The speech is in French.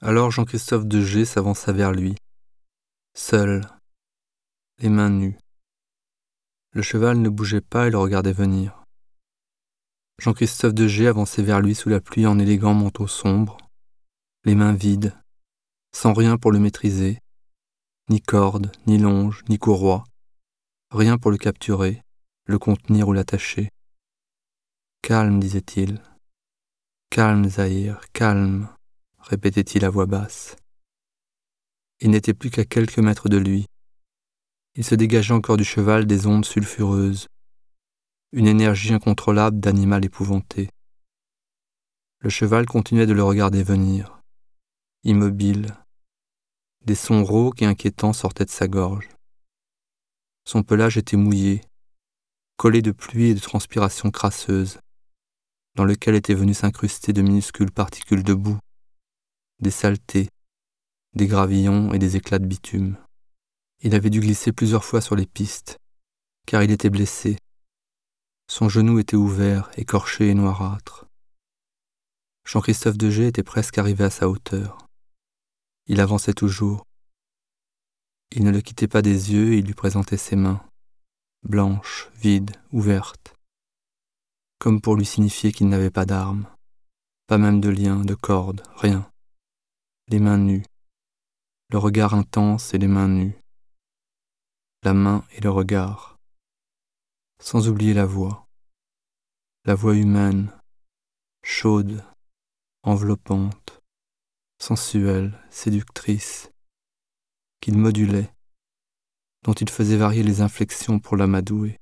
Alors Jean-Christophe de G s'avança vers lui, seul, les mains nues. Le cheval ne bougeait pas et le regardait venir. Jean-Christophe de G avançait vers lui sous la pluie en élégant manteau sombre, les mains vides, sans rien pour le maîtriser, ni corde, ni longe, ni courroie, rien pour le capturer, le contenir ou l'attacher. Calme, disait-il. Calme, Zahir, calme, répétait-il à voix basse. Il n'était plus qu'à quelques mètres de lui. Il se dégageait encore du cheval des ondes sulfureuses, une énergie incontrôlable d'animal épouvanté. Le cheval continuait de le regarder venir, immobile. Des sons rauques et inquiétants sortaient de sa gorge. Son pelage était mouillé, collé de pluie et de transpiration crasseuse, dans lequel étaient venus s'incruster de minuscules particules de boue, des saletés, des gravillons et des éclats de bitume. Il avait dû glisser plusieurs fois sur les pistes, car il était blessé. Son genou était ouvert, écorché et noirâtre. Jean-Christophe de G était presque arrivé à sa hauteur. Il avançait toujours. Il ne le quittait pas des yeux et il lui présentait ses mains, blanches, vides, ouvertes, comme pour lui signifier qu'il n'avait pas d'armes, pas même de lien, de corde, rien. Les mains nues, le regard intense et les mains nues, la main et le regard, sans oublier la voix, la voix humaine, chaude, enveloppante, sensuelle, séductrice, qu'il modulait, dont il faisait varier les inflexions pour l'amadouer.